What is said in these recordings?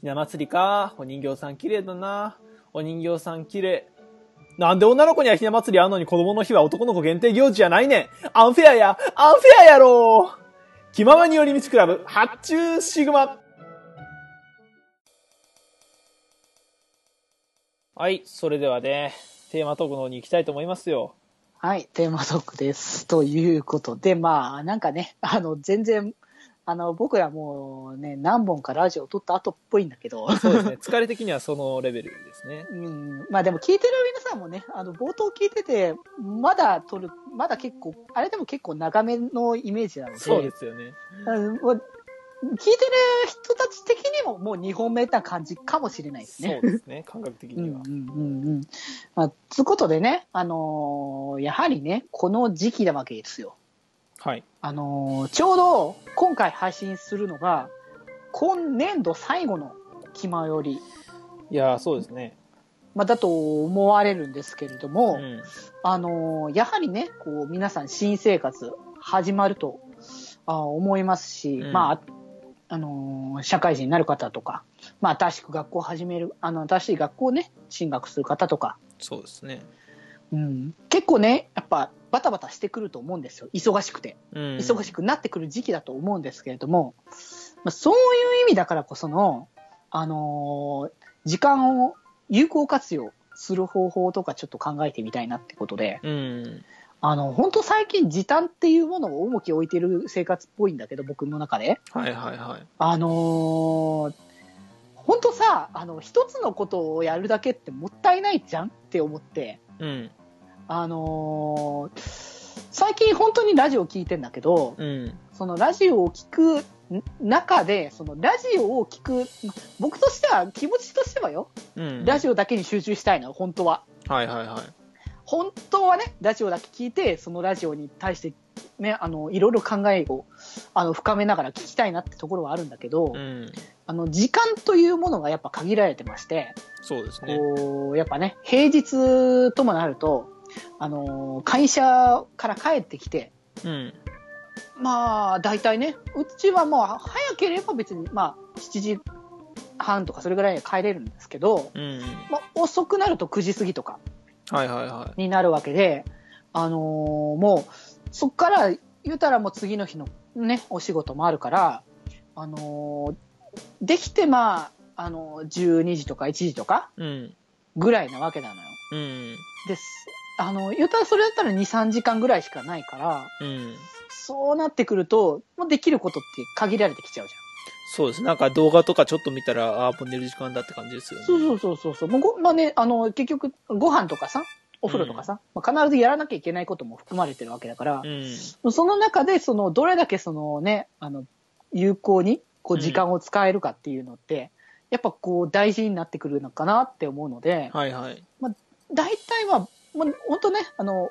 ひな祭りか。お人形さん綺麗だな。お人形さん綺麗。なんで女の子にはひな祭りあんのに子供の日は男の子限定行事じゃないねん。アンフェアや、アンフェアやろ気ままに寄り道クラブ、発注シグマ。はい、それではね、テーマトークの方に行きたいと思いますよ。はい、テーマトークです。ということで、まあ、なんかね、あの、全然、あの、僕らもうね、何本かラジオ撮った後っぽいんだけど、そうですね、疲れ的にはそのレベルですね。うん、まあでも聞いてる皆さんもね、あの、冒頭聞いてて、まだ撮る、まだ結構、あれでも結構長めのイメージなので、そうですよね。うんもう聞いてる人たち的にももう2本目な感じかもしれないですね。そうですね、感覚的には。うんうんうんうん。まあ、つうことでね、あのーやはりね、この時期なわけですよ。はい。あのーちょうど今回配信するのが、今年度最後の気まより、いやー、そうですね。まあ、だと思われるんですけれども、うん。あのーやはりね、こう、皆さん新生活始まるとあ思いますし、うんまあ、あのー社会人になる方とか、まあ、新しく学校を始める、あの、新しい学校をね、進学する方とか、そうですね。うん、結構ね、やっぱバタバタしてくると思うんですよ。忙しくて。うん。忙しくなってくる時期だと思うんですけれども、まあ、そういう意味だからこその、あのー時間を有効活用する方法とかちょっと考えてみたいなってことで、うん。あの、本当最近時短っていうものを重きを置いてる生活っぽいんだけど、僕の中で。はいはいはい。あのー本当さ、あの、一つのことをやるだけってもったいないじゃんって思って、うん。あのー最近本当にラジオ聞いてんだけど、うん。そのラジオを聞くん中で、そのラジオを聞く、ま僕としては、気持ちとしてはよ、うん。ラジオだけに集中したいの、本当は。はいはいはい。本当はね、ラジオだけ聞いて、そのラジオに対して、ね、あの、いろいろ考えを、あの、深めながら聞きたいなってところはあるんだけど、うん。あの、時間というものがやっぱ限られてまして、そうですね。やっぱね、平日ともなると、あの、会社から帰ってきて、うん。まあ、大体ね、うちはもう早ければ別に、まあ、7時半とかそれぐらいには帰れるんですけど、うん。まあ、遅くなると9時過ぎとかはいはいはになるわけで、あのーもう、そっから言うたらもう次の日のね、お仕事もあるから、あのーできてまあ、あのー12時とか1時とか。ぐらいなわけなのよ。うん。です。あの、言うたらそれだったら2、3時間ぐらいしかないから、うん。そうなってくると、もうできることって限られてきちゃうじゃん。そうです。なんか動画とかちょっと見たら、ああ、もう寝る時間だって感じですよね。そうそうそうそう。もうごまあね、あの、結局、ご飯とかさ、お風呂とかさ、まあ、必ずやらなきゃいけないことも含まれてるわけだから、うん。その中で、その、どれだけそのね、あの、有効に、こう、うん時間を使えるかっていうのって、やっぱこう、大事になってくるのかなって思うので、はいはい。大体は、まあ、本当ね、あの、音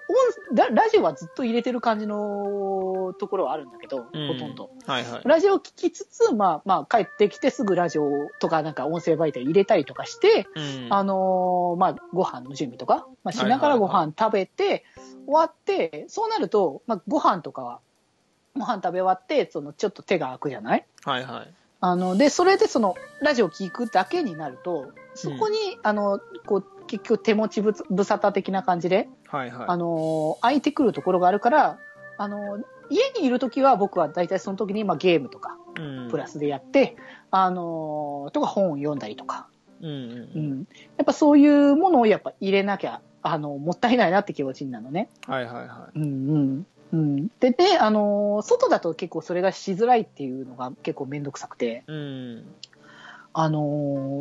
ララジオはずっと入れてる感じのところはあるんだけど、うんほとんど。はいはい。ラジオを聞きつつ、まあ、まあ、帰ってきてすぐラジオとかなんか音声媒体入れたりとかして、うん。あのーまあ、ご飯の準備とか、まあ、しながらご飯食べて、終わって、そうなると、まあ、ご飯とかは、ご飯食べ終わって、その、ちょっと手が空くじゃない？はいはい。あの、で、それでその、ラジオ聞くだけになると、そこに、あの、こう、結局手持ちぶつ無沙汰的な感じで、はいはい。あのー空いてくるところがあるから、あのー家にいるときは僕は大体その時に、まあ、ゲームとか、うん。プラスでやって、あのーとか本を読んだりとか、うんう。うんん。やっぱそういうものをやっぱ入れなきゃ、あの、もったいないなって気持ちになるのね。はいはいはうんうん。うん。で、ね、あのー外だと結構それがしづらいっていうのが結構めんどくさくて、い。うん。あの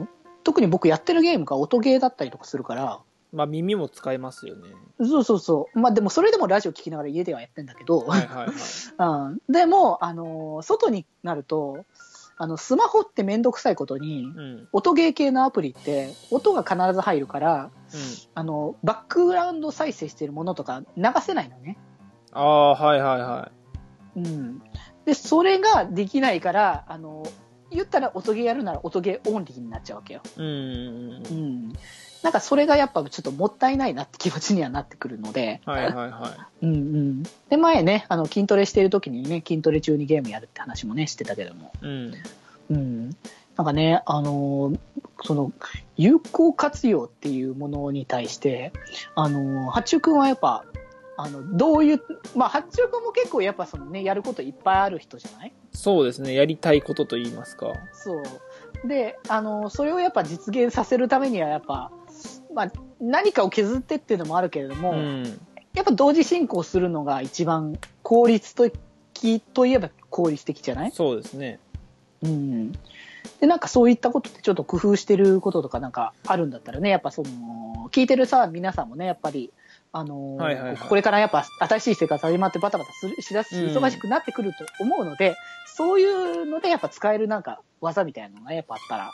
ー特に僕やってるゲームが音ゲーだったりとかするから、まあ耳も使えますよね。そうそうそう。まあでもそれでもラジオ聞きながら家ではやってんだけど、はいはいはい。うん、でも、あのー外になると、あの、スマホってめんどくさいことに、うん。うん。音ゲー系のアプリって音が必ず入るから、あの、バックグラウンド再生してるものとか流せないのね。ああ、はいはいはうん。で、それができないから、あの、言ったら音ゲーやるなら音ゲーオンリーになっちゃうわけよ。い。うん。うん。なんかそれがやっぱちょっともったいないなって気持ちにはなってくるので、はいはいはうんうん。で、前ね、あの、筋トレしてる時にね、筋トレ中にゲームやるって話もね、してたけども。い。うん。うん。なんかね、あのーその、有効活用っていうものに対して、あのー八中くんはやっぱ、あの、どういう、まあ、八中くんも結構やっぱそのね、やることいっぱいある人じゃない？そうですね。やりたいことと言いますか。そう。で、あの、それをやっぱ実現させるためにはやっぱ、まあ、何かを削ってっていうのもあるけれども、うん。やっぱ同時進行するのが一番効率的といえば効率的じゃない？そうですね。うん。で、なんかそういったことってちょっと工夫してることとかなんかあるんだったらね、やっぱその、聞いてるさ、皆さんもね、やっぱり、あのーはいはいはいこれからやっぱ新しい生活始まってバタバタするしだすし、うん忙しくなってくると思うので、そういうのでやっぱ使えるなんか技みたいなのがやっぱあったら、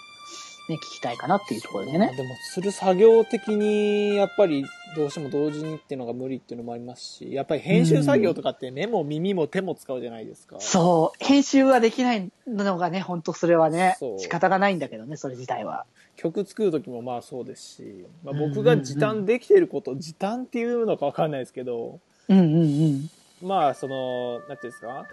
ね、聞きたいかなっていうところでね。でも、する作業的に、やっぱり、どうしても同時にっていうのが無理っていうのもありますし、やっぱり編集作業とかって目も耳も手も使うじゃないですか。そう、編集はできないのがね、本当それはね仕方がないんだけどね、それ自体は。曲作る時もまあそうですし、まあ、僕が時短できてること、時短っていうのかわかんないですけど、うんうんうん。まあその、なんていうんですか？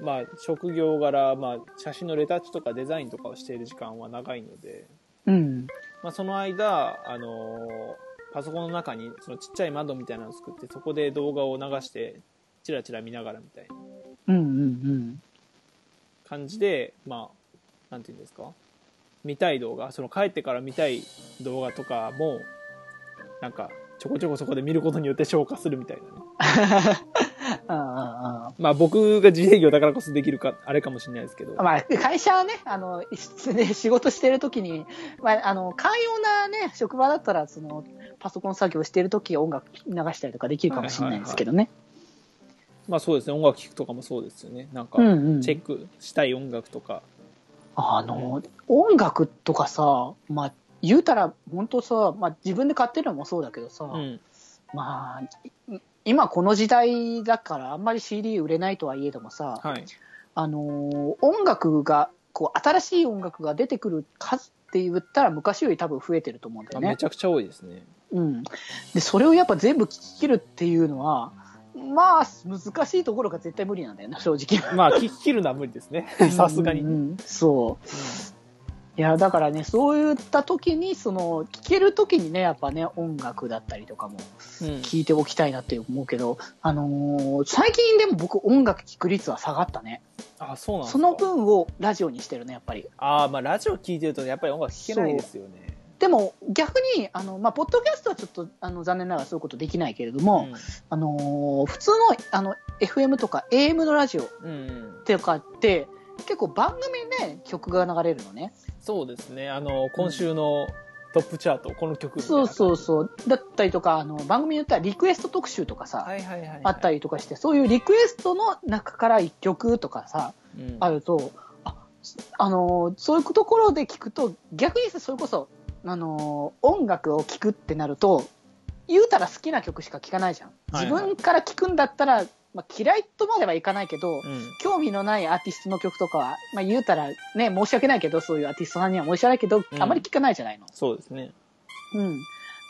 まあ職業柄、まあ写真のレタッチとかデザインとかをしている時間は長いので、うん。まあその間、あのパソコンの中にそのちっちゃい窓みたいなのを作って、そこで動画を流して、チラチラ見ながらみたいなうんうんうん。感じで、まあ、なんていうんですか？見たい動画、その帰ってから見たい動画とかも、なんか、ちょこちょこそこで見ることによって消化するみたいなね。まあ僕が自営業だからこそできるか、あれかもしれないですけど。まあ、会社はね、あの、ね、仕事してるときに、まあ、あの、寛容なね、職場だったら、その、パソコン作業してるとき音楽流したりとかできるかもしれないですけどね。まあそうですね、音楽聴くとかもそうですよね。なんか。チェックしたい音楽とか。あの、音楽とかさ、まあ、言うたら、本当さ、まあ、自分で買ってるのもそうだけどさ、うん。まあ、い今この時代だから、あんまり CD 売れないとはいえどもさ、はい。あのー音楽が、こう、新しい音楽が出てくる数って言ったら昔より多分増えてると思うんだよねあめち。ゃくちゃ多いですね。うん。で、それをやっぱ全部聴き切るっていうのは、まあ、難しいところが絶対無理なんだよね、正直。まあ、聞き切るのは無理ですね。さすがに。うんうんうんそう。いや、だからね、そういった時に、その、聴ける時にね、やっぱね、音楽だったりとかもうん聴いておきたいなって思うけど、あのー最近でも僕音楽聴く率は下がったね。あ、そうなんその分をラジオにしてるね、やっぱり。ああ、まあラジオ聞いてるとやっぱり音楽聴けないですよね。でも逆に、あの、まあ、ポッドキャストはちょっと、あの、残念ながらそういうことできないけれども、あのー普通の、あの、FM とか AM のラジオっうん。うん。ていうかって、結構番組で曲が流れるのね。そうですね。あの、今週のトップチャート、この曲そうそうそう。だったりとか、あの、番組によってはリクエスト特集とかさ、はいはいはいはい。あったりとかして、そういうリクエストの中から一曲とかさ、うんあると、あ、あのーそういうところで聞くと、逆にさそれこそ、あのー音楽を聴くってなると、言うたら好きな曲しか聴かないじゃん。自はいはい分から聴くんだったら、まあ、嫌いとまではいかないけど、うん。興味のないアーティストの曲とかは、まあ、言うたらね、申し訳ないけど、そういうアーティストさんには申し訳ないけど、うんあまり聞かないじゃないの。そうですね。うん。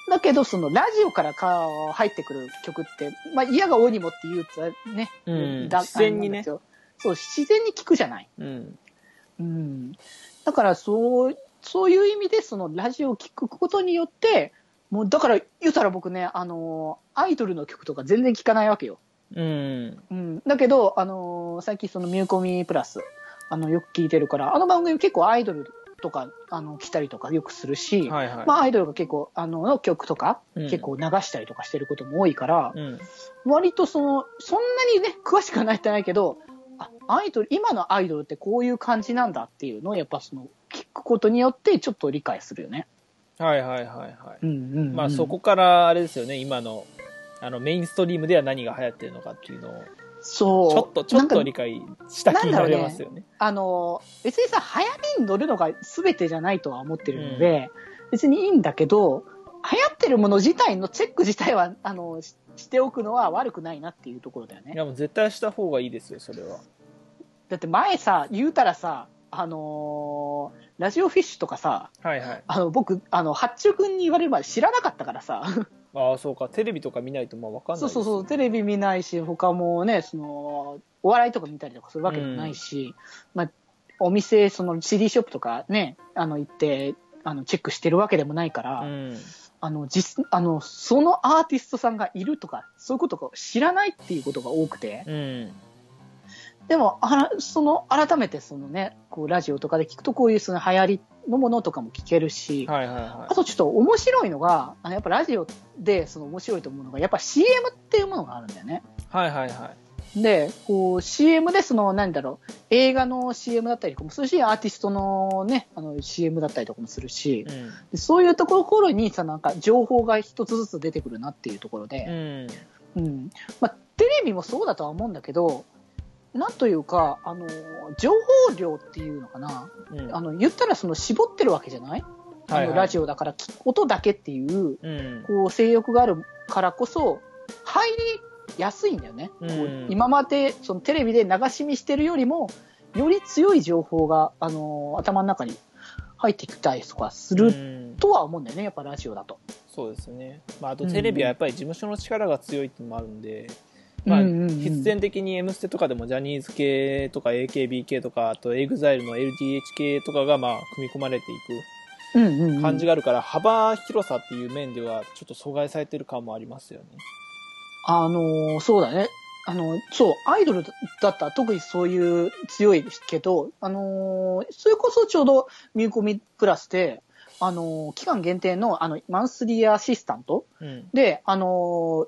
だけど、その、ラジオからか入ってくる曲って、まあ、嫌が多いにもって言うとね、うんだ自然にねそう、自然に聞くじゃない。うん。うん。だから、そう、そういう意味で、その、ラジオを聞くことによって、もう、だから、言うたら僕ね、あの、アイドルの曲とか全然聞かないわけよ。うん。うん。だけど、あの、最近その、ミューコミプラス、あの、よく聞いてるから、あの番組結構アイドルとか、あの、来たりとかよくするし、はいはい。まあ、アイドルが結構、あの、の曲とか、うん結構流したりとかしてることも多いから、うん。割とその、そんなにね、詳しくはないってないけど、あ、アイドル、今のアイドルってこういう感じなんだっていうのを、やっぱその、聞くことによってちょっと理解するよね。はいはいはいはい。うんうん、うん。まあそこからあれですよね、今の、あのメインストリームでは何が流行ってるのかっていうのを、そう。ちょっと、ちょっと理解した気になれますよね。あの、別にさ、流行りに乗るのが全てじゃないとは思ってるので、別にいいんだけど、流行ってるもの自体のチェック自体は、あの、ししておくのは悪くないなっていうところだよね。いやもう絶対した方がいいですよ、それは。だって前さ、言うたらさ、あのーラジオフィッシュとかさ、はいはい。あの、僕、あの、八中君に言われるまで知らなかったからさ、ああ、そうか、テレビとか見ないとまあわかんないですよそうそうそう、テレビ見ないし、他もね、その、お笑いとか見たりとかするわけでもないし、まあ、お店、その CD ショップとかね、あの、行って、あの、チェックしてるわけでもないから、うん。あの、実、あの、そのアーティストさんがいるとか、そういうことを知らないっていうことが多くて、うん。でも、あら、その、改めてそのね、こう、ラジオとかで聞くと、こういうその流行りのものとかも聞けるし、はいはいはあとちょっと面白いのが、あのやっぱラジオでその面白いと思うのが、やっぱ CM っていうものがあるんだよね。い。はいはいはい。で、こう CM でその、なんだろう、映画の CM だったりとかもするし、アーティストのね、あの CM だったりとかもするし、うん。でそういうところにさ、なんか情報が一つずつ出てくるなっていうところうで、ん。うん。まあ、テレビもそうだとは思うんだけど、なんというか、あの、情報量っていうのかな。うん。あの、言ったらその絞ってるわけじゃない？あの、はいはいラジオだから、き音だけっていう、うん。こう、性欲があるからこそ、入りやすいんだよね。うん今まで、そのテレビで流し見してるよりも、より強い情報が、あのー頭の中に入ってきたりとかすうるんとは思うんだよね、やっぱラジオだと。そうですね。まあ、あとテレビはやっぱり事務所の力が強いっていうのもあるんで、まあ、うんうんうん必然的に M ステとかでもジャニーズ系とか AKB 系とか、あと EXILE の LDH 系とかがまあ、組み込まれていうんうん、うん。く感じがあるから、幅広さっていう面ではちょっと阻害されてる感もありますよね。あのーそうだね。あの、そう、アイドルだったら特にそういう強いけど、あのーそれこそちょうどミューコミプラスで、あのー期間限定の、あの、マンスリーアシスタントうん。で、あのー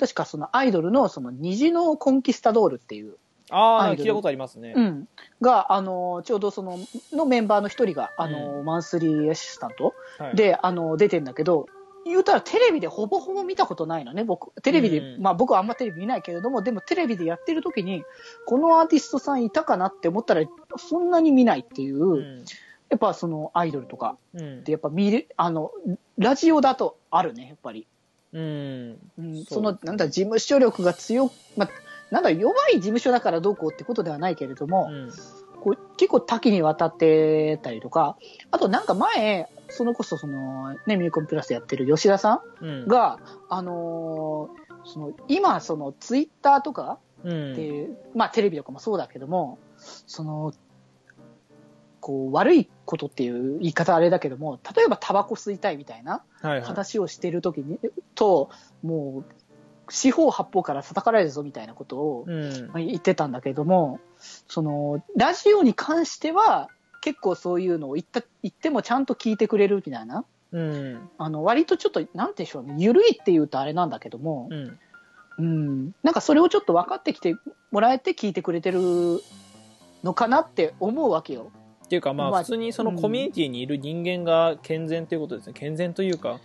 確かそのアイドルのその虹のコンキスタドールっていう、ああ、聞いたことありますね。うん、が、あのーちょうどその、のメンバーの一人が、あのーマンスリーアシスタントはい、で、あのー出てんだけど、言うたらテレビでほぼほぼ見たことないのね、僕。テレビで、うんまあ僕はあんまテレビ見ないけれども、でもテレビでやってる時に、このアーティストさんいたかなって思ったら、そんなに見ないっていう、うん。やっぱそのアイドルとかうんってやっぱ見る、あの、ラジオだとあるね、やっぱり。うん。うん、その、なんだ、事務所力が強、まあ、なんだ、弱い事務所だからどうこうってことではないけれども、うん。こう結構多岐にわたってたりとか、あとなんか前、そのこそその、ね、ミューコンプラスやってる吉田さうんん。が、あのーその、今、その、ツイッターとかうん。って、まあテレビとかもそうだけども、その、こう、悪いことっていう言い方あれだけども、例えばタバコ吸いたいみたいなはいはい。話をしてるときに、と、もう、四方八方から叩かれるぞみたいなことを言ってたんだけども、その、ラジオに関しては、結構そういうのを言った、言ってもちゃんと聞いてくれるみたいな。うん。あの、割とちょっと、なんて言うんでしょうね、ゆるいって言うとあれなんだけどもう、ん。うん、なんかそれをちょっと分かってきてもらえて聞いてくれてるのかなって思うわけよ。っていうかままああ普通にそのコミュニティにいる人間が健全ということですね。健全というか。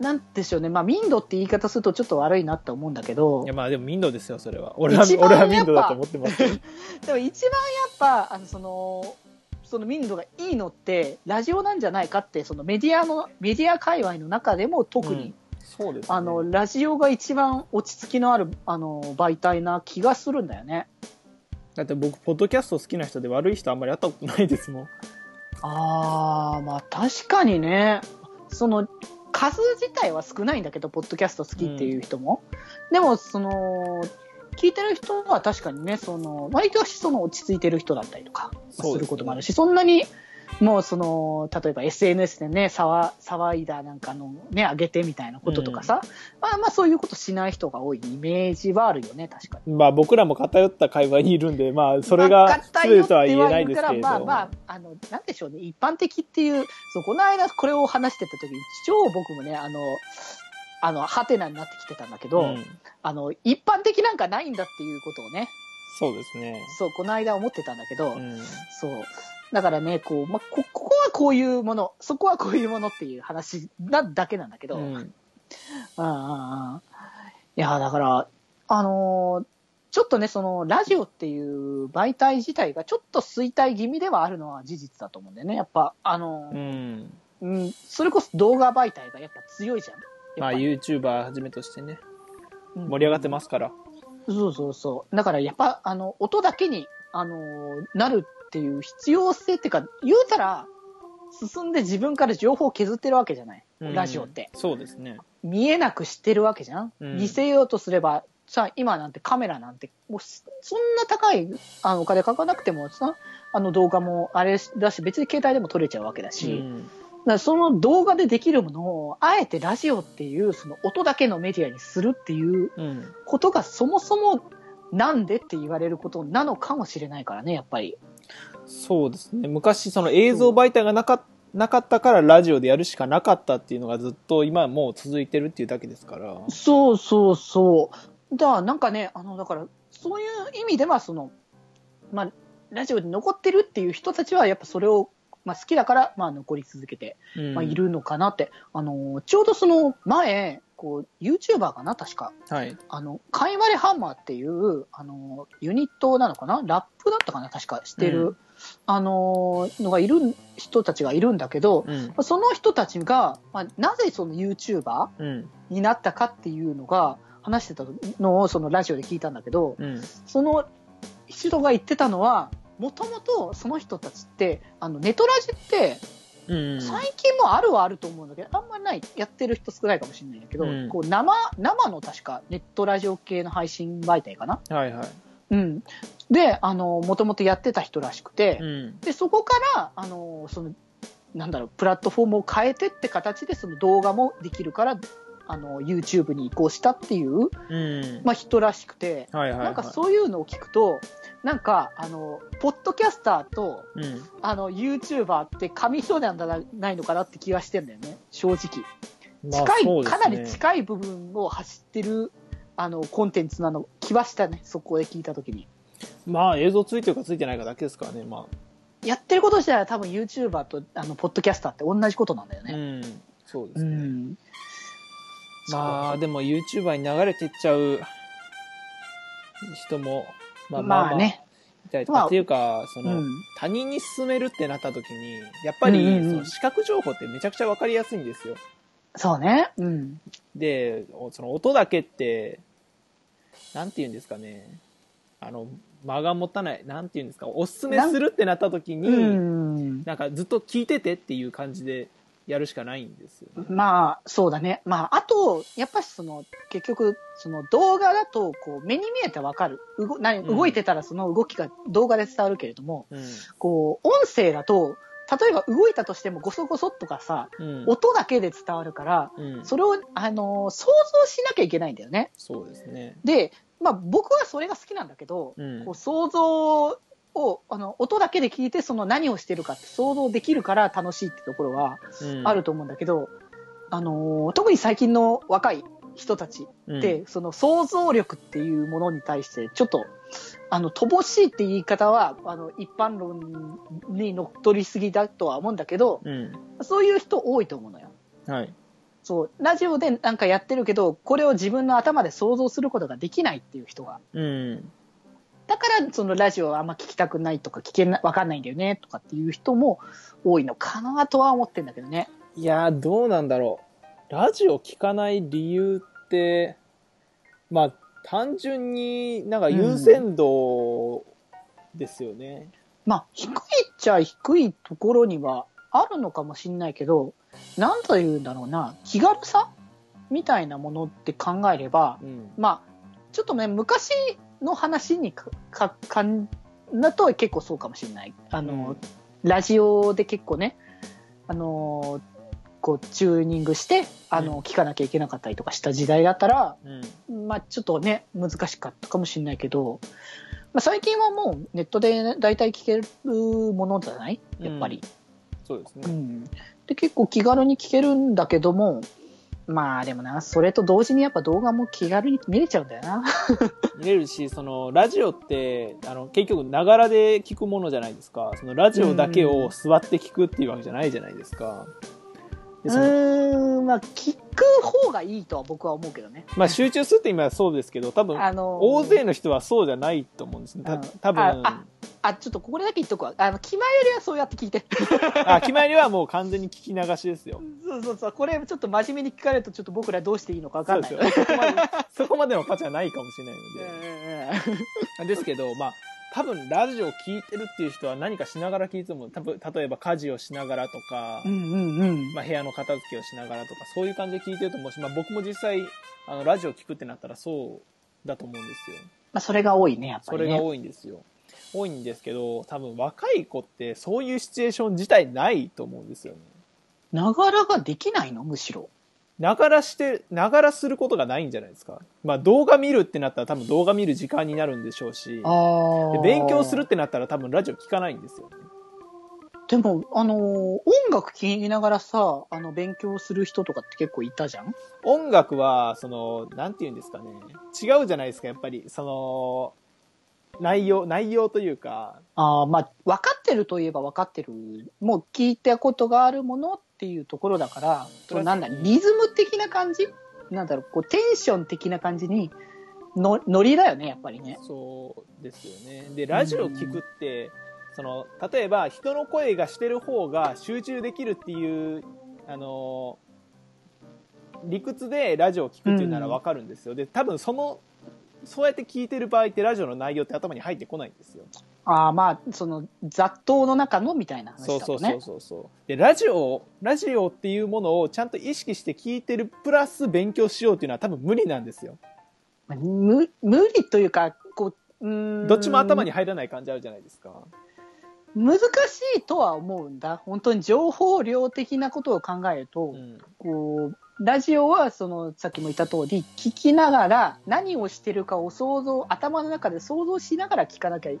なんでしょうね、まあ、民度って言い方するとちょっと悪いなって思うんだけどいや、まあでも民度ですよ、それは。俺は、俺は民度だと思ってます。でも一番やっぱ、あの、その、その民度がいいのって、ラジオなんじゃないかって、そのメディアの、メディア界隈の中でも特に、そうです、ね。あの、ラジオが一番落ち着きのある、あの、媒体な気がするんだよね。だって僕、ポッドキャスト好きな人で悪い人あんまり会ったことないですもん。あー、まあ確かにね、その、数自体は少ないんだけど、ポッドキャスト好きっていう人も。でも、その、聞いてる人は確かにね、その、割とその落ち着いてる人だったりとか、することもあるし、そんなに、もうその、例えば SNS でね、騒騒いだなんかのね、上げてみたいなこととかさ、まあまあそういうことしない人が多いイメージはあるよね、確かに。まあ僕らも偏った会話にいるんで、まあそれまあが全てとは言えないですけれど。まあまあ、あの、なんでしょうね、一般的っていう、そう、この間これを話してた時に、超僕もね、あの、あの、ハテナになってきてたんだけど、うんあの、一般的なんかないんだっていうことをね、そうですね。そう、この間思ってたんだけど、うん。そう。だからね、こう、まあ、こ、ここはこういうもの、そこはこういうものっていう話なだけなんだけど、うん。いや、だから、あのーちょっとね、その、ラジオっていう媒体自体がちょっと衰退気味ではあるのは事実だと思うんだよね。やっぱ、あのうーん。うん、それこそ動画媒体がやっぱ強いじゃん。まあ YouTuber はじめとしてね、うん盛り上がってますから。そうそうそう。だからやっぱ、あの、音だけに、あのーなるっていう必要性っていうか、言うたら、進んで自分から情報を削ってるわけじゃない。うんラジオって。そうですね。見えなくしてるわけじゃん、うん見せようとすればさ、今なんてカメラなんて、もうそそんな高いあのお金かかなくてもさ、あの動画もあれだし、別に携帯でも撮れちゃうわけだし、うんだその動画でできるものを、あえてラジオっていう、その音だけのメディアにするっていううん。ことがそもそもなんでって言われることなのかもしれないからね、やっぱり。そうですね。昔、その映像媒体がなかなかったからラジオでやるしかなかったっていうのがずっと今もう続いてるっていうだけですから。そうそうそう。だからなんかね、あの、だから、そういう意味では、その、まあ、ラジオに残ってるっていう人たちは、やっぱそれを、まあ、好きだから、まあ、残り続けて、うんまあ、い。るのかなって。あの、ちょうどその前、こう、YouTuber かな、確か。はい。あの、カイマレハンマーっていう、あの、ユニットなのかな？ラップだったかな？確かしてる、うんあの、のがいる人たちがいるんだけど、うん。その人たちが、まあ、なぜその YouTuber うん。になったかっていうのが、話してたのをそのラジオで聞いたんだけど、うん。その人が言ってたのは、もともとその人たちって、あの、ネトラジって、うん。最近もあるはあると思うんだけど、あんまりない、やってる人少ないかもしれないんだけど、うんこう生、生の確かネットラジオ系の配信媒体かな？はいはい。うん。で、あの、もともとやってた人らしくて、うん。で、そこから、あの、その、なんだろう、プラットフォームを変えてって形で、その動画もできるから、あの、YouTube に移行したっていう、うん。まあ、人らしくて、はいはいはい。なんかそういうのを聞くと、なんか、あの、ポッドキャスターと、うん。あの、YouTuber って紙一重なんじゃないのかなって気がしてんだよね、正直。まあ近い、そうですねかなり近い部分を走ってる、あの、コンテンツなの、気はしたね、そこで聞いたときに。まあ映像ついてるかついてないかだけですからね。まやってること自体は多分 YouTuber と、あの、ポッドキャスターって同じことなんだよあ。うね。ん。そうですうね。ん。まあでも YouTuber に流れてっちゃう人も、まあまあまあ、まあね。っていうか、そうの、ん。他人に勧めるってなった時に、やっぱり、うんうんうんその視覚情報ってめちゃくちゃわかりやすいんですよ。そうね。うん。で、おその音だけって、なんて言うんですかね。あの、間が持たない、なんて言うんですか、おすすめするってなった時に、うん。なんかずっと聞いててっていう感じでやるしかないんですよね。まあ、そうだね。まあ、あと、やっぱりその、結局、その動画だと、こう、目に見えてわかる。動何うん動いてたらその動きが動画で伝わるけれども、うん。こう、音声だと、例えば動いたとしてもゴソゴソとかさ、うん。音だけで伝わるから、うん、それを、あのー想像しなきゃいけないんだよね。そうですね。で、まあ僕はそれが好きなんだけど、うんこう想像を、あの、音だけで聞いてその何をしてるかって想像できるから楽しいってところはうんあると思うんだけど、あのー特に最近の若い人たちって、その想像力っていうものに対してちょっと、あの、乏しいって言い方は、あの、一般論にのっとりすぎだとは思うんだけど、うん。そういう人多いと思うのよ。はい。そう、ラジオでなんかやってるけど、これを自分の頭で想像することができないっていう人が。うん。だから、そのラジオはあんま聞きたくないとか、聞けな、わかんないんだよね、とかっていう人も多いのかなとは思ってんだけどね。いやー、どうなんだろう。ラジオ聞かない理由って、まあ、単純になんか優先度ですよね。まあ、低いっちゃ低いところにはあるのかもしんないけど、なんと言うんだろうな、気軽さみたいなものって考えれば、うん。まあ、ちょっとね、昔の話にか、か、かん、だと結構そうかもしれない。あの、うんラジオで結構ね、あの、こう、チューニングして、あの、うん聞かなきゃいけなかったりとかした時代だったら、うん。まあ、ちょっとね、難しかったかもしれないけど、まあ、最近はもうネットで大体聞けるものじゃない？やっぱり。そうですね。うん。で、結構気軽に聞けるんだけども、まあでもな、それと同時にやっぱ動画も気軽に見れちゃうんだよな。見れるし、その、ラジオって、あの、結局、ながらで聞くものじゃないですか。その、ラジオだけを座って聞くっていうわけじゃないじゃないですか。うでそのーん、まあ聞く方がいいとは僕は思うけどね。まあ、集中するって今はそうですけど、多分、あのー大勢の人はそうじゃないと思うんですね。たうん多分、あああ、ちょっとこれだけ言っとくわ。あの、気前よりはそうやって聞いて。あ、決まりはもう完全に聞き流しですよ。そうそうそう。これちょっと真面目に聞かれるとちょっと僕らどうしていいのかわかんない。そこまで、そこまでの価値はないかもしれないので。ですけど、まあ、多分ラジオ聞いてるっていう人は何かしながら聞いてると思う。多分例えば家事をしながらとか、うんうんうん。まあ、部屋の片付けをしながらとか、そういう感じで聞いてると思うし、まあ、僕も実際、あの、ラジオ聞くってなったらそうだと思うんですよ。まあ、それが多いね、やっぱりね。それが多いんですよ。多いんですけど、多分若い子ってそういうシチュエーション自体ないと思うんですよね。ながらができないの？むしろ。ながらして、ながらすることがないんじゃないですか。まあ動画見るってなったら多分動画見る時間になるんでしょうし、勉強するってなったら多分ラジオ聞かないんですよね。でも、あのー音楽聴きながらさ、あの、勉強する人とかって結構いたじゃん？音楽は、その、なんて言うんですかね。違うじゃないですか、やっぱり。その、内容、内容というか、ああ、まあ、分かってるといえば分かってる。もう聞いたことがあるものっていうところだから、そなんだ、リズム的な感じ？なんだろう、こう、テンション的な感じに、の、ノリだよね、やっぱりね。そうですよね。で、ラジオ聞くって、その、例えば人の声がしてる方が集中できるっていう、あの、理屈でラジオを聞くっていうならわかるんですよ。で、多分その、そうやって聞いてる場合ってラジオの内容って頭に入ってこないんですよ。ああ、まあ、その、雑踏の中のみたいな話そうだとね。そうそうそうそう。で、ラジオ、ラジオっていうものをちゃんと意識して聞いてるプラス勉強しようっていうのは多分無理なんですよ。まあ無無理というか、こう、うーんどっちも頭に入らない感じあるじゃないですか。難しいとは思うんだ。本当に情報量的なことを考えると、うん。こう、ラジオは、その、さっきも言った通り、聞きながら、何をしてるかを想像、頭の中で想像しながら聞かなきゃ、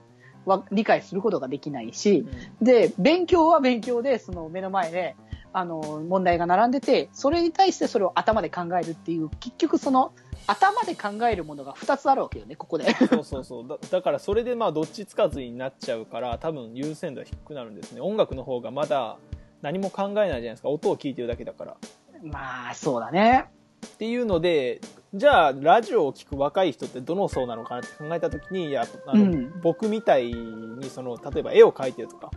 わ理解することができないし、で、勉強は勉強で、その目の前で、あの、問題が並んでて、それに対してそれを頭で考えるっていう、結局その、頭で考えるものが2つあるわけよね、ここで。そうそうそう。だだからそれでまあどっちつかずになっちゃうから多分優先度は低くなるんですね。音楽の方がまだ何も考えないじゃないですか。音を聞いてるだけだから。まあ、そうだね。っていうのでじゃあラジオを聞く若い人ってどの層なのかなって考えた時にいやあの、うん。僕みたいにその例えば絵を描いてるとか。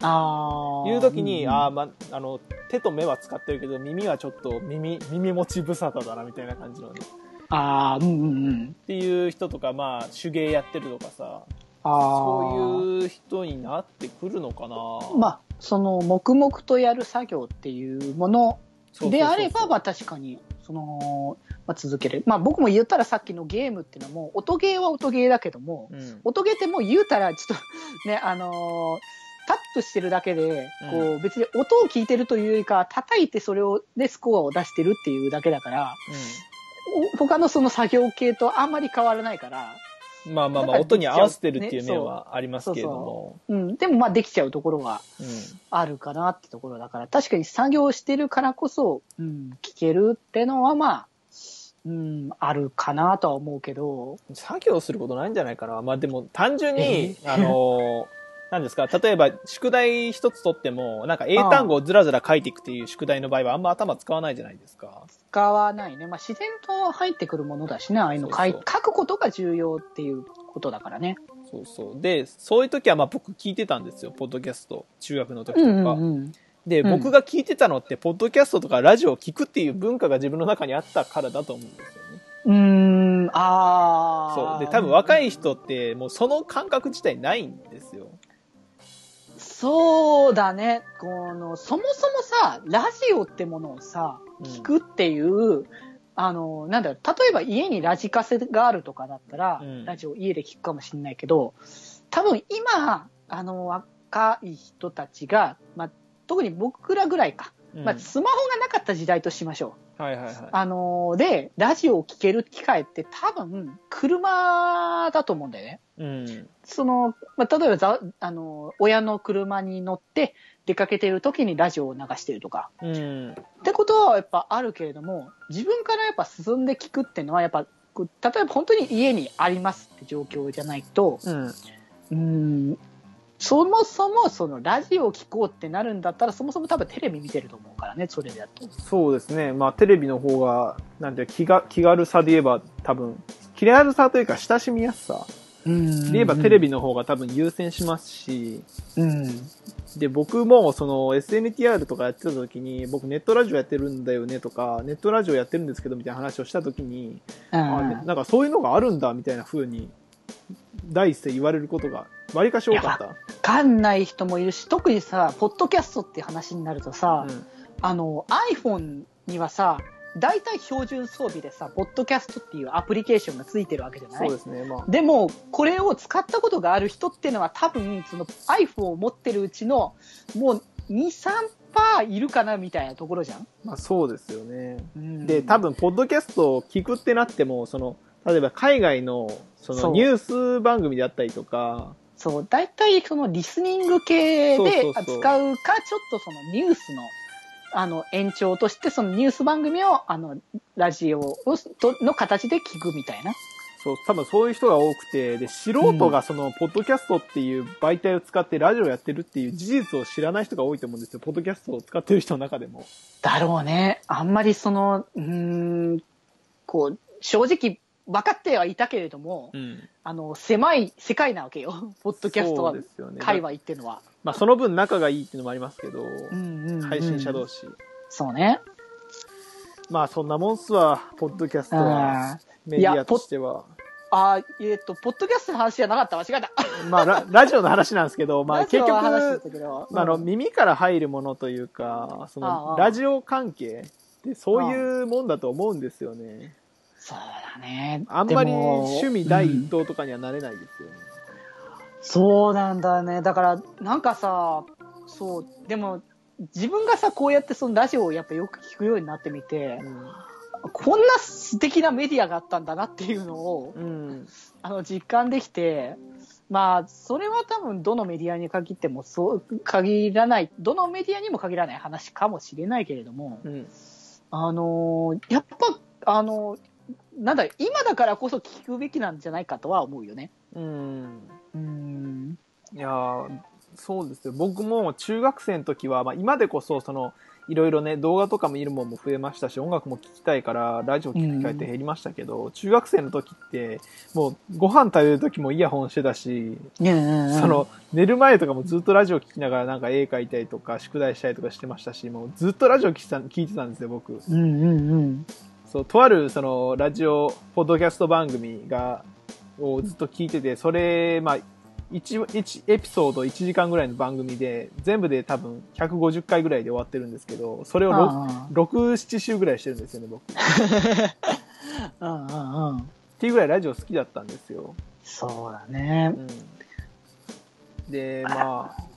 ああ。いう時に、うんあーまあの手と目は使ってるけど耳はちょっと耳耳持ち無沙汰だなみたいな感じのねああ、うんうんうん。っていう人とかまあ手芸やってるとかさ。ああ。そういう人になってくるのかな。まあ、その、黙々とやる作業っていうものであれば、まあ確かに、その、まあ、続ける。まあ僕も言ったらさっきのゲームっていうのも、音ゲーは音ゲーだけども、うん。音ゲーってもう言うたら、ちょっと、ね、あのータップしてるだけで、こう、別に音を聞いてるというよりか、叩いてそれを、で、スコアを出してるっていうだけだから、お他のその作業系とあんまり変わらないから、うん、まあまあまあ音に合わせてるっていうね面はありますけれども、うん、でもまあできちゃうところはうん。あるかなってところだから、確かに作業してるからこそ、うん、聞けるってのはまあ、うん、あるかなとは思うけど、作業することないんじゃないかな。まあでも単純にえ、あの なんですか？例えば宿題一つ取ってもなんか英単語をずらずら書いていくっていう宿題の場合はあんま頭使わないじゃないですか。使わないね。まあ自然と入ってくるものだしね、ああいうの書くことが重要っていうことだからね。そうそう。でそういう時はまあ僕聞いてたんですよ。ポッドキャスト。中学の時とか、うんうんうん。で、うん。僕が聞いてたのってポッドキャストとかラジオを聞くっていう文化が自分の中にあったからだと思うんですよね。うーん、ああ。そう。で多分若い人ってもうその感覚自体ないんですよ。そうだね。この、そもそもさ、ラジオってものをさ、うん。聞くっていう、あの、なんだろう、例えば家にラジカセがあるとかだったら、うん。ラジオ家で聞くかもしれないけど、多分今、あの、若い人たちが、まあ、特に僕らぐらいか、うんまあ、スマホがなかった時代としましょう。はいはいはいあの、で、ラジオを聞ける機会って多分、車だと思うんだよね。うんその、まあ、例えばざ、あの、親の車に乗って出かけてる時にラジオを流してるとか。うんってことはやっぱあるけれども、自分からやっぱ進んで聞くっていうのはやっぱ、例えば本当に家にありますって状況じゃないと、うんうーん、そもそもそのラジオを聞こうってなるんだったら、そもそも多分テレビ見てると思うからね、それだと。そうですね。まあ、テレビの方が、なんていうか気が、気軽さで言えば、多分、気軽さというか親しみやすさうんで言えばテレビの方が多分優先しますし、うん。で、僕もその SNTR とかやってた時に、僕ネットラジオやってるんだよねとか、ネットラジオやってるんですけどみたいな話をした時に、あうんなんかそういうのがあるんだみたいな風に、第一声言われることが、わりかし多かった。わかんない人もいるし、特にさ、ポッドキャストって話になるとさ、うんあの、iPhone にはさ、大体標準装備でさ、ポッドキャストっていうアプリケーションがついてるわけじゃないそうですね。まあ、でも、これを使ったことがある人っていうのは多分、その iPhone を持ってるうちの、もう2、3%いるかなみたいなところじゃん。まあそうですよね。うんで、多分、ポッドキャストを聞くってなっても、その、例えば海外の、そのニュース番組であったりとか、そう、大体そのリスニング系そうでそうそう使うか、ちょっとそのニュースの、あの、延長として、そのニュース番組を、あの、ラジオの形で聞くみたいな。そう、多分そういう人が多くて、で、素人がその、ポッドキャストっていう媒体を使ってラジオやってるっていう事実を知らない人が多いと思うんですよ。ポッドキャストを使ってる人の中でも。だろうね。あんまりその、うーん、こう、正直分かってはいたけれども、うん。あの、狭い世界なわけよ。ポッドキャストはそうですよね。界隈っていうのは。まあ、その分仲がいいっていうのもありますけど、うんうんうん配信者同士。そうね。まあ、そんなもんっすわ、ポッドキャストは。あメディアとしては。あー、えっ、と、ポッドキャストの話じゃなかった。間違えた。まあラ、ラジオの話なんですけど、まあ、結局、まあ、あの、うん耳から入るものというか、そあの、あラジオ関係ってそういうもんだと思うんですよね。そうだね。あんまり趣味第うん一党とかにはなれないですよね。そうなんだね。だから、なんかさ、そう、でも、自分がさ、こうやってそのラジオをやっぱよく聞くようになってみて、こんな素敵なメディアがあったんだなっていうのを、うん。うん。あの、実感できて、まあ、それは多分どのメディアに限ってもそう、限らない、どのメディアにも限らない話かもしれないけれども、うん。あのーやっぱ、あのーなんだ、今だからこそ聞くべきなんじゃないかとは思うよね。うん。うん。いやーそうですよ。僕も中学生の時は、まあ今でこそ、その、いろいろね、動画とかも見るもんも増えましたし、音楽も聴きたいから、ラジオ聴く機会って減りましたけど、中学生の時って、もうご飯食べる時もイヤホンしてたし、ねそ、の、寝る前とかもずっとラジオ聴きながらなんか絵描いたりとか、宿題したりとかしてましたし、もうずっとラジオ聞いてた聞いてたんですよ、僕。うんうんうん。そう、とある、その、ラジオ、ポッドキャスト番組が、をずっと聞いてて、それ、まあ、1、一エピソード1時間ぐらいの番組で、全部で多分150回ぐらいで終わってるんですけど、それをあ6、6 7週ぐらいしてるんですよね、僕。っ うんうんうん。ていうぐらいラジオ好きだったんですよ。そうだねう。ん。で、まあ、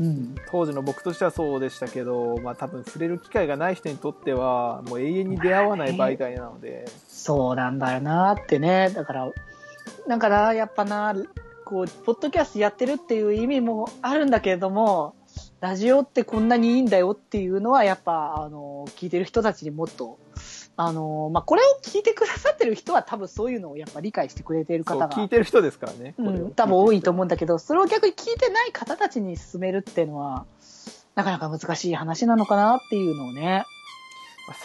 うん。当時の僕としてはそうでしたけど、まあ多分触れる機会がない人にとっては、もう永遠に出会わない媒体なので、そうなんだよなってね。だから、だから、やっぱな、こう、ポッドキャストやってるっていう意味もあるんだけれども、ラジオってこんなにいいんだよっていうのは、やっぱ、あの、聞いてる人たちにもっと、あの、まあ、これを聞いてくださってる人は多分そういうのをやっぱ理解してくれているそう方が、聞いてる人ですからね。うん、多分多いと思うんだけど、それを逆に聞いてない方たちに進めるっていうのは、なかなか難しい話なのかなっていうのをね。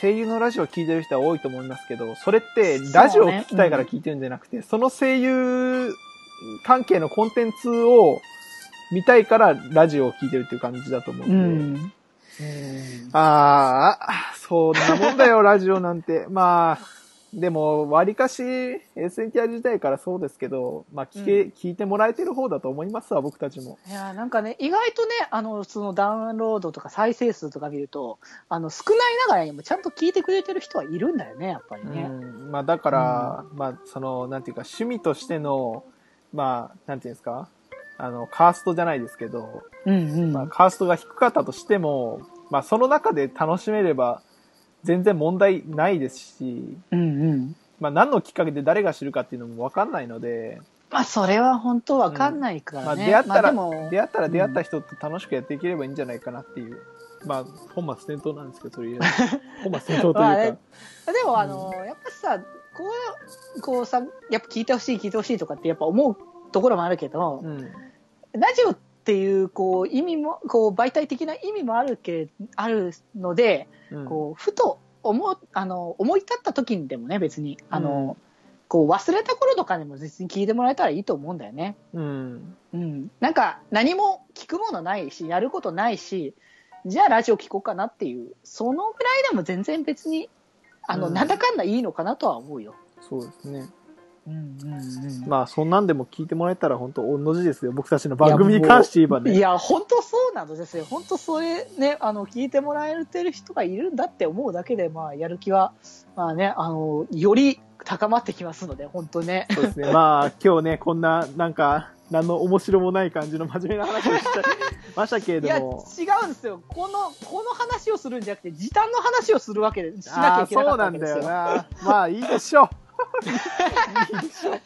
声優のラジオを聞いてる人は多いと思いますけど、それってラジオを聞きたいから聞いてるんじゃなくて、そ,、の声優関係のコンテンツを見たいからラジオを聞いてるっていう感じだと思うんで。うん。ああ、そんなもんだよ、ラジオなんて。まあ、でも、割かし SNTR 時代からそうですけど、まあ聞け、うん聞いてもらえてる方だと思いますわ、僕たちも。いや、なんかね、意外とね、あの、そのダウンロードとか再生数とか見ると、あの、少ないながらにもちゃんと聞いてくれてる人はいるんだよね、やっぱりね。うん、まあだから、まあその、なんていうか、趣味としての、まあ、なんていうんですか、あの、カーストじゃないですけど、うんうん。まあカーストが低かったとしても、まあその中で楽しめれば全然問題ないですし、うんうん。まあ何のきっかけで誰が知るかっていうのもわかんないので、まあ、それは本当わかんないからね。まあ出会ったら、まあ出会ったら出会った人と楽しくやっていければいいんじゃないかなっていう。まあ、本末転倒なんですけど、とりあえず。本末転倒というか。まあねでも、あの、やっぱさ、こう、こうさ、やっぱ聞いてほしい、聞いてほしいとかってやっぱ思うところもあるけど、うん。ラジオっていう、こう、意味も、こう、媒体的な意味もあるけ、あるので、うんこう、ふと思う、あの、思い立った時にでもね、別に、あの、うんこう、忘れた頃とかでも別に聞いてもらえたらいいと思うんだよね。うん。うん。なんか、何も聞くものないし、やることないし、じゃあラジオ聞こうかなっていう、そのぐらいでも全然別に、あの、うんなんだかんだいいのかなとは思うよ。そうですね。うんうんうん。まあ、そんなんでも聞いてもらえたら本当、御の字ですよ。僕たちの番組に関して言えばね。いや、本当そうなのですよ。本当それね、あの、聞いてもらえてる人がいるんだって思うだけで、まあ、やる気は、まあね、あの、より高まってきますので、本当ね。そうですね。まあ、今日ね、こんな、なんか、何の面白もない感じの真面目な話をしちゃいましたけれいや、違ども。うんですよ。この、この話をするんじゃなくて、時短の話をするわけで、しなきゃいけなかそうな。んだよな。まあ、いいでしょう。いいでしょう。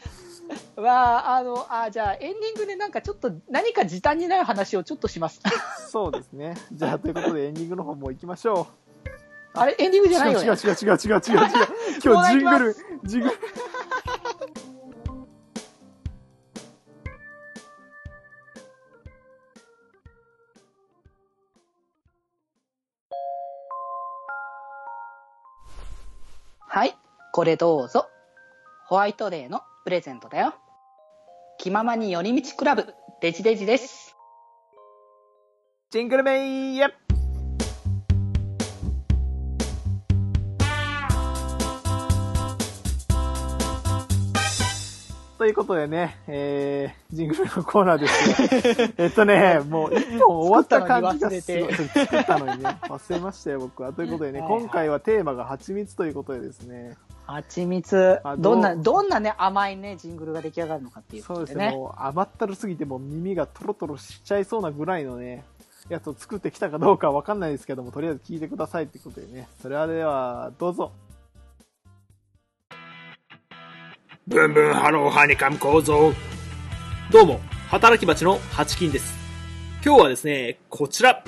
まあ、あの、あ、じゃあ、エンディングでなんかちょっと、何か時短になる話をちょっとします。そうですね。じゃあ、ということでエンディングの方も行きましょあれ、エンディングう。じゃないよね？違う。違う違う違う違う違う。今日ジングル、ジングル。はい、これどうぞ。ホワイトデーのプレゼントだよ。気ままに寄り道クラブ、デジデジです。ジングルメイヤということでね、えー、ジングルのコーナーですよ。えっとね、もう一本終わった感じがすごい。作ったのにね、忘れましたよ、僕は。ということでね、はいはい今回はテーマが蜂蜜ということでですね、蜂蜜あ、どんな、どんなね、甘いね、ジングルが出来上がるのかっていうそうですね。もう甘ったるすぎてもう耳がトロトロしちゃいそうなぐらいのね、やつを作ってきたかどうかはわかんないですけども、とりあえず聞いてくださいってことでね。それでは、どうぞ。ブンブンハローハニカム構造。どうも、働き蜂のハチキンです。今日はですね、こちら、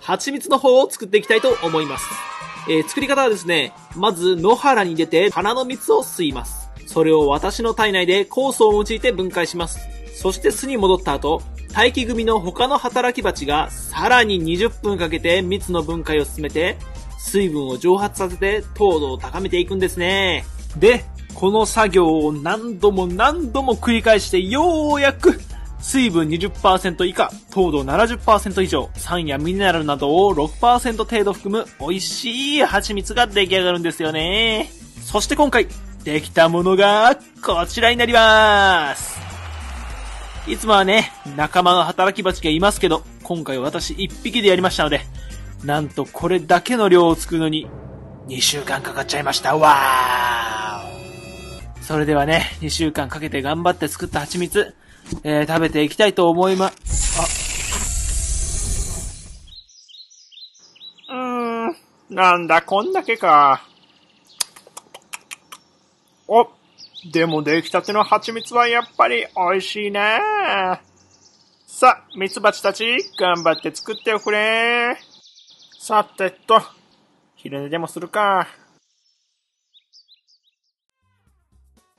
蜂蜜の方を作っていきたいと思います。えー作り方はですね、まず野原に出て花の蜜を吸います。それを私の体内で酵素を用いて分解します。そして巣に戻った後、待機組の他の働き蜂がさらに20分かけて蜜の分解を進めて、水分を蒸発させて糖度を高めていくんですね。で、この作業を何度も何度も繰り返してようやく水分20%以下、糖度70%以上、酸やミネラルなどを6%程度含む美味しい蜂蜜が出来上がるんですよね。そして今回、できたものがこちらになります。いつもはね、仲間の働き蜂がいますけど、今回私一匹でやりましたので、なんとこれだけの量を作るのに、2週間かかっちゃいました。わーそれではね、2週間かけて頑張って作った蜂蜜、えー、食べていきたいと思いま、あ。うーん、なんだ、こんだけか。お、でも出来たての蜂蜜はやっぱり美味しいなさあ、蜜蜂たち、頑張って作っておくれ。さてと、昼寝でもするか。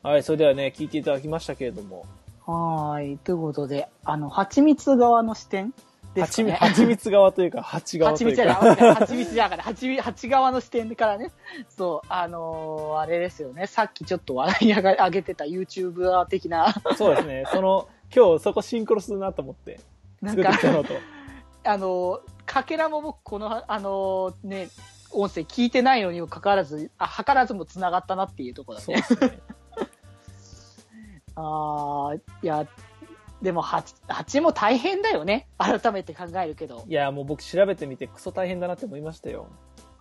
はい、それではね、聞いていただきましたけれども、はーい。ということで、あの、蜂蜜側の視点ですね。蜂蜜側というか、蜂側という蜂蜜じゃか。ない、蜂蜜じゃなくて、蜂蜜、蜂側の視点からね。そう、あのーあれですよね。さっきちょっと笑い上げてた YouTuber 的な、そうですね、その、今日そこシンクロするなと思って、なんか作ってき、たのと。あのーかけらも僕、この、あのーね、音声聞いてないのにもかかわらず、あ、図らずも繋がったなっていうところだね。そうですね。ああ、いや、でも蜂、蜂も大変だよね。改めて考えるけど。いや、もう僕調べてみてクソ大変だなって思いましたよ。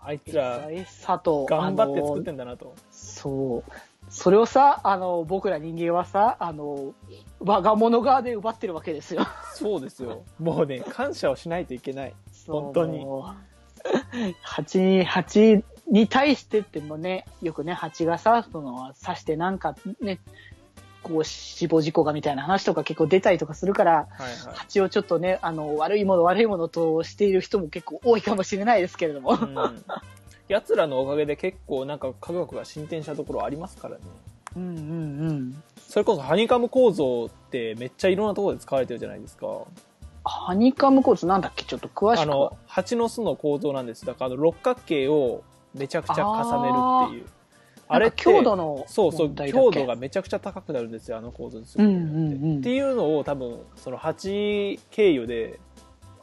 あいつら、え佐藤、頑張って作ってんだなと。そう。それをさ、あの、僕ら人間はさ、あの、我が物側で奪ってるわけですよ。そうですよ。もうね、感謝をしないといけない。本当に蜂に、蜂に対してってもね、よくね、蜂がさ、その、刺してなんかね、こう、死亡事故がみたいな話とか結構出たりとかするから、はいはい。蜂をちょっとね、あの、悪いもの悪いものとしている人も結構多いかもしれないですけれども。うん。奴らのおかげで結構なんか科学が進展したところありますからね。うんうんうん。それこそハニカム構造ってめっちゃいろんなところで使われてるじゃないですか。ハニカムコーツなんだっけ？ちょっと詳しく。あの、蜂の巣の構造なんです。だからあの六角形をめちゃくちゃ重ねるっていう。あれ、強度のそうそう、強度がめちゃくちゃ高くなるんですよ、あの構造ですうんうんうんっていうのを多分、その蜂経由で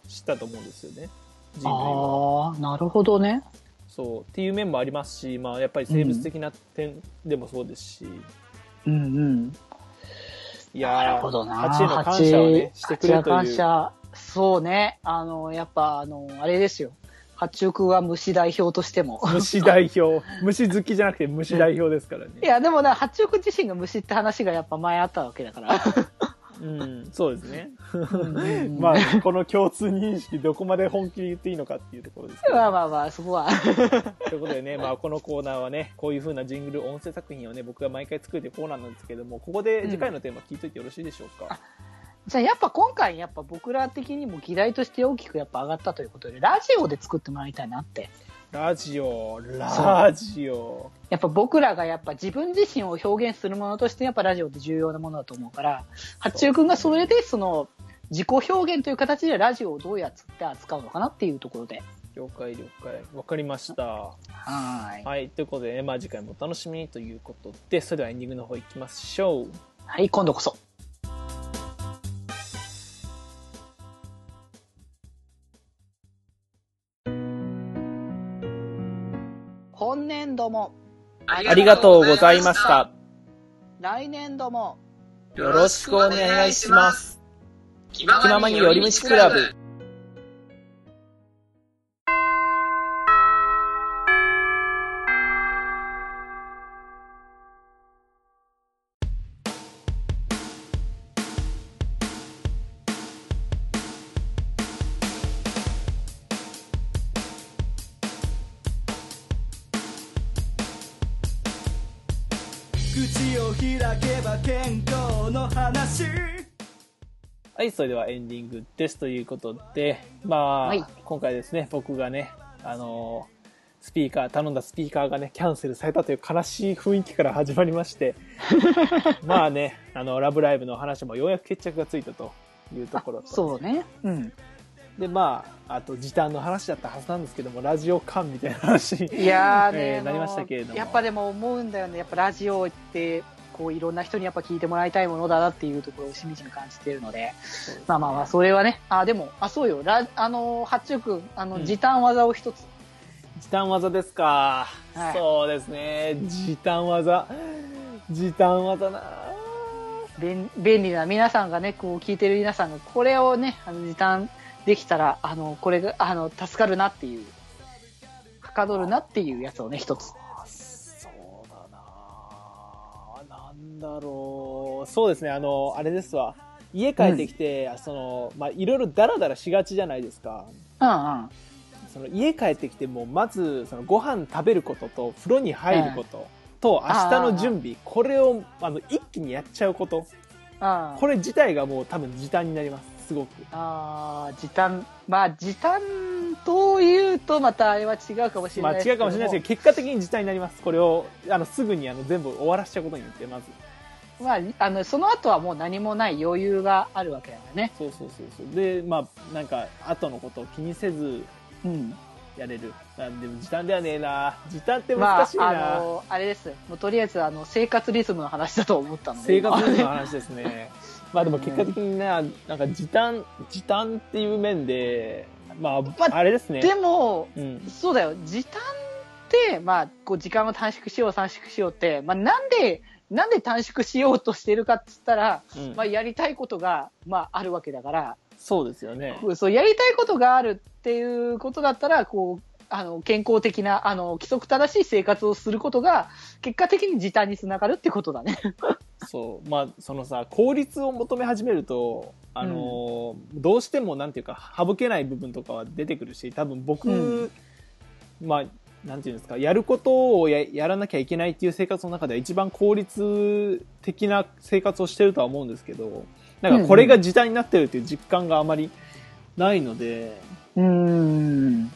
知ったと思うんですよね。人類は。ああ、なるほどね。そう。っていう面もありますし、まあやっぱり生物的な点でもそうですし、うんうん。いやなるほどな。蜂への感謝をね、してくれるという。感謝。そうね。あの、やっぱ、あの、あれですよ。八億は虫代表としても。虫代表。虫好きじゃなくて虫代表ですからね。いや、でもな、八億自身が虫って話がやっぱ前あったわけだから。うん、そうですね。うんまあ、この共通認識、どこまで本気で言っていいのかっていうところですけど。まあまあまあ、そこは。ということでね、まあ、このコーナーはね、こういう風なジングル音声作品をね、僕が毎回作るコーナーなんですけども、ここで次回のテーマ聞いといてよろしいでしょうか？じゃあやっぱ今回やっぱ僕ら的にも議題として大きくやっぱ上がったということで、ラジオで作ってもらいたいなって。ラジオ、ラジオ。やっぱ僕らがやっぱ自分自身を表現するものとしてやっぱラジオって重要なものだと思うから、八中くんがそれでその自己表現という形でラジオをどうやって扱うのかなっていうところで。了解了解。わかりました。はい。はい。ということでね、まあ次回もお楽しみにということで、それではエンディングの方行きましょう。はい、今度こそ。今年度もありがとうございました。来年度もよろしくお願いします。気ままに寄り道クラブ。それではエンディングです。ということで、まあ、はい今回ですね、僕がね、あのースピーカー、頼んだスピーカーがね、キャンセルされたという悲しい雰囲気から始まりまして、まあね、あの、ラブライブの話もようやく決着がついたというところと、そうね。うん。で、まあ、あと時短の話だったはずなんですけども、ラジオ感みたいな話にいやーね、えーなりましたけれどもやっぱでも思うんだよね。やっぱラジオって、こういろんな人にやっぱ聞いてもらいたいものだなっていうところをしみじみ感じているので、まあまあまあ、それはね、あ、でも、あ、そうよ、ラあの、八中くん、あの、うん。時短技を一つ。時短技ですか、はい。そうですね、時短技。時短技な。便便利な皆さんがね、こう聞いてる皆さんが、これをね、あの時短できたら、あの、これが、あの、助かるなっていう、はかどるなっていうやつをね、一つ。だろう。そうですね、あの、あれですわ。家帰ってきて、その、まあ、いろいろダラダラしがちじゃないですか。うんうん。その家帰ってきても、まず、そのご飯食べることと、風呂に入ることと、明日の準備、これを、あの、一気にやっちゃうこと。あこれ自体がもう多分時短になります。すごく。あー時短。まあ、時短というと、またあれは違うかもしれまあない違うかもしれないですけど、結果的に時短になります。これを、あの、すぐにあの、全部終わらしちゃうことによって、まず。ど、まあ、あの、その後はもう何もない余裕があるわけだからね。そうそうそうそう。で、まあ、なんか、後のことを気にせずうん。やれる。あでも時短ではねえな。時短ってま難しいな。あ、あの、あれです。もうとりあえず、あの、生活リズムの話だと思ったので。生活リズムの話ですね。まあでも結果的にね、なんか時短、時短っていう面で、まあ、まあれですね。でも、うん。そうだよ。時短って、まあ、こう、時間を短縮しよう、短縮しようって、まあ、なんで、なんで短縮しようとしてるかって言ったら、うんまあ、やりたいことが、まあ、あるわけだから、そうですよね。そう、やりたいことがあるっていうことだったら、こう、あの、健康的な、あの、規則正しい生活をすることが、結果的に時短につながるってことだね。そう。まあ、そのさ、効率を求め始めると、あのーどうしてもなんていうか、省けない部分とかは出てくるし、多分僕、うんまあ、なんていうんですか、やることをややらなきゃいけないっていう生活の中では一番効率的な生活をしてるとは思うんですけど、なんかこれが時短になってるっていう実感があまりないので、うーん。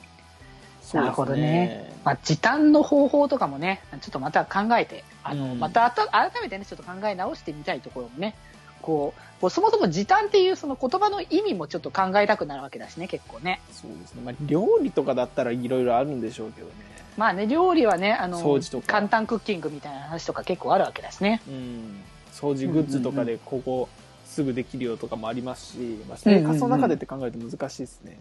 そうですなるほどね。まあ、時短の方法とかもね、ちょっとまた考えて、あの、うんまたあた改めてね、ちょっと考え直してみたいところもね、こう、こうそもそも時短っていうその言葉の意味もちょっと考えたくなるわけだしね、結構ね。そうですね。まあ、料理とかだったらいろいろあるんでしょうけどね。まあね、料理はね、あの掃除と、か簡単クッキングみたいな話とか結構あるわけだしね。うん。掃除グッズとかでここすぐできるよとかもありますし、まあ、生活の中でって考えると難しいですね。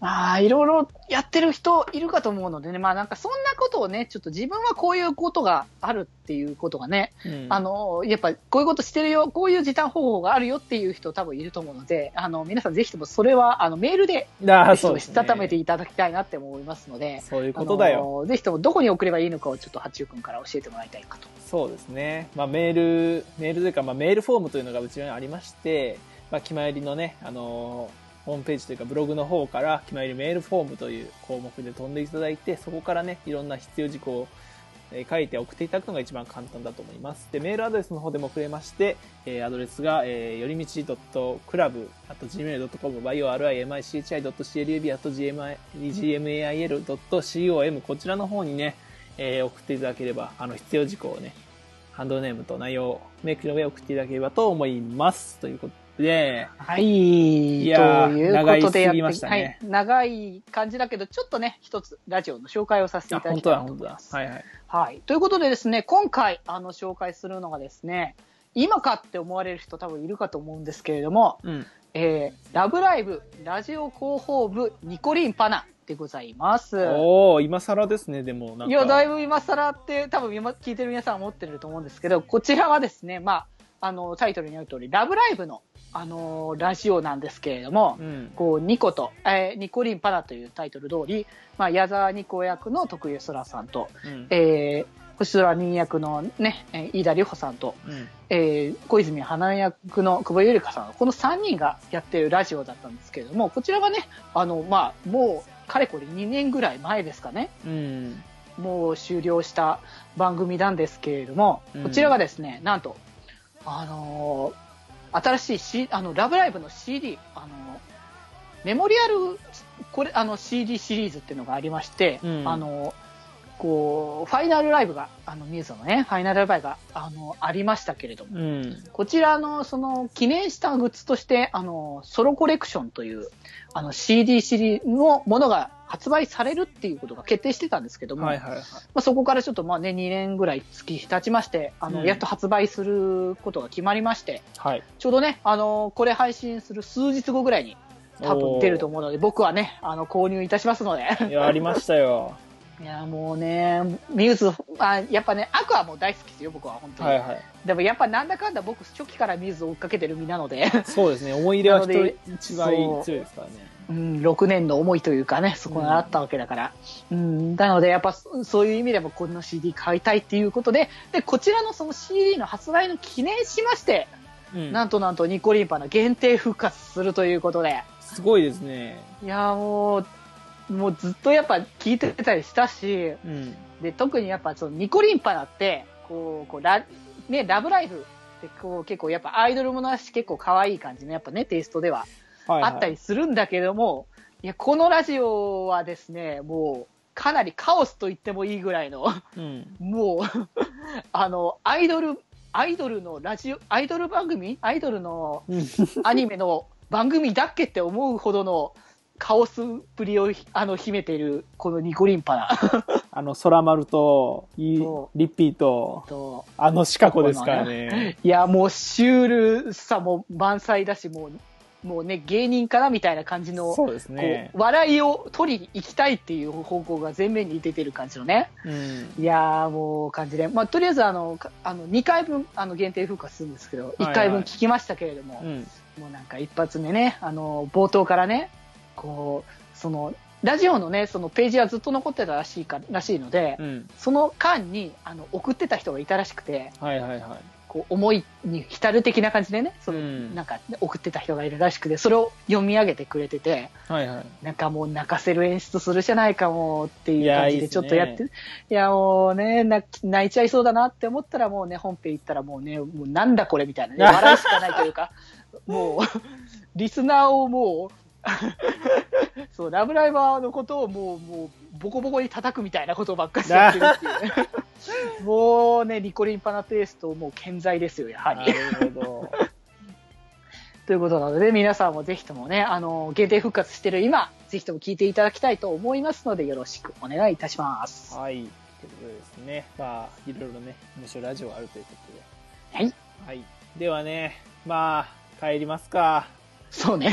まあ、いろいろやってる人いるかと思うのでね、まあなんかそんなことをね、ちょっと自分はこういうことがあるっていうことがね、うんあの、やっぱこういうことしてるよ、こういう時短方法があるよっていう人多分いると思うので、あの、皆さんぜひともそれは、あの、メールで、ぜひ。したためていただきたいなって思いますので、そういうことだよ。ぜひともどこに送ればいいのかをちょっと八中君から教えてもらいたいかと。そうですね。まあ、メール、メールというか、まあ、メールフォームというのがうちにありまして、まあ、決まりのね、あのーホームページというかブログの方から決まりメールフォームという項目で飛んでいただいて、そこからね、いろんな必要事項を書いて送っていただくのが一番簡単だと思います。で、メールアドレスの方でもくれまして、えーアドレスが、えー、よりみち .club.gmail.com、yorimichi.club.gmail.com、こちらの方にね、えー送っていただければ、あの、必要事項をね、ハンドネームと内容、メイクの上送っていただければと思います。ということで、はい。いやーということでやってましたねはい。長い感じだけど、ちょっとね、一つラジオの紹介をさせていあ、ただきたいと思いま。す。はいはい。はい。ということでですね、今回、あの、紹介するのがですね、今かって思われる人多分いるかと思うんですけれども、うん。えー、ラブライブ、ラジオ広報部、ニコリンパナでございます。おー、今更ですね、でも。いや、だいぶ今更って、多分今聞いてる皆さんは思ってると思うんですけど、こちらはですね、まあ、あの、タイトルにある通り、ラブライブの、あのーラジオなんですけれども、うん。こう、ニコと、えーニコリンパナというタイトル通り、まあ、矢沢ニコ役の徳井空さんと、うん。えー、星空人役のね、えー飯田里穂さんと、うん。えー小泉花役の久保ゆりかさん、この3人がやってるラジオだったんですけれども、こちらはね、あの、まあ、もう、かれこれ2年ぐらい前ですかね、うん。もう終了した番組なんですけれども、うんこちらがですね、なんと、あのー新しい、C、あの、ラブライブの CD、あのーメモリアル、これ、あの、CD シリーズっていうのがありまして、うんあのーこう、ファイナルライブが、あの、ミューズのね、ファイナルライブが、あの、ありましたけれども、うん。こちらの、その、記念したグッズとして、あの、ソロコレクションという、あの、CD シリーズのものが発売されるっていうことが決定してたんですけども、はいはいはい。まあ、そこからちょっとまあね、2年ぐらい月日経ちまして、あの、うんやっと発売することが決まりまして、はい。ちょうどね、あの、これ配信する数日後ぐらいに多分出ると思うので、僕はね、あの、購入いたしますので。いや、ありましたよ。いや、もうね、ミューズ、あやっぱね、アクアも大好きですよ、僕は本当に。はいはい。でもやっぱなんだかんだ僕、初期からミューズを追っかけてる身なので、そうですね。思い入れは一番強いですからね。うん、6年の思いというかね、そこがあったわけだから。うん、なので、やっぱそそういう意味でもこの CD 買いたいっていうことで、で、こちらのその CD の発売の記念しまして、うん。なんとなんとニコリンパの限定復活するということで、すごいですね。いやーもう、もうずっとやっぱ聞いてたりしたし、うん。で、特にやっぱそのニコリンパナって、こう、こうラ、ね、ラブライブってこう結構やっぱアイドルものだし結構可愛い感じのやっぱね、テイストでは。あったりするんだけども、いや、このラジオはですね、もう、かなりカオスと言ってもいいぐらいの、うん。もう、あの、アイドル、アイドルのラジオ、アイドル番組？アイドルのうん。アニメの番組だっけって思うほどのカオスっぷりをあの秘めている、このニコリンパナ あの、空丸と、リッピーと、と、あのシカゴですからね。いや、もうシュールさも満載だし、もう、もうね、芸人かなみたいな感じの、そうですこね。う、笑いを取りに行きたいっていう方向が前面に出てる感じのね。うん。いやーもう感じで。まあ、とりあえずあの、かあの、2回分、あの、限定復活するんですけど、いはい1回分聞きましたけれども、うん。もうなんか一発目ね、あの、冒頭からね、こう、その、ラジオのね、そのページはずっと残ってたらしいか、らしいので、うん。その間に、あの、送ってた人がいたらしくて、はいはいはい。こう、思いに浸る的な感じでね、その、うんなんか、送ってた人がいるらしくて、それを読み上げてくれてて、はいはい。なんかもう泣かせる演出するじゃないかもっていういや感じでちょっとやって、いやもうね、泣いちゃいそうだなって思ったらもうね、本編行ったらもうね、もうなんだこれみたいなね、笑いしかないというか、もう、リスナーをもう、そう、ラブライバーのことをもう、もう、ボコボコに叩くみたいなことばっかりやってるっていうね。もうね、リコリンパナテイストもう健在ですよ、やはり。なるほど。ということなので、皆さんもぜひともね、あの、限定復活してる今、ぜひとも聞いていただきたいと思いますので、よろしくお願いいたします。はい。ということでですね。まあ、いろいろね、面白いラジオがあるということで。はい。はい。ではね、まあ、帰りますか。そうね。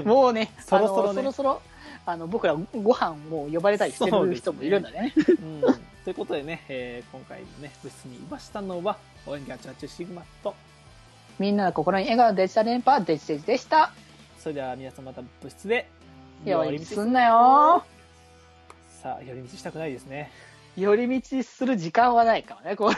うんもうね、そろそろねそろそろ、あの、僕らご飯を呼ばれたりしてる人もいるんだね。うん。ということでね、えー今回のね、部室にいましたのは、オエンギャチャチュシグマと、みんなの心に笑顔デジタル連覇デジデジでした。それでは皆さんまた部室で、寄り道すんなよ。さあ、寄り道したくないですね。寄り道する時間はないからね、こう。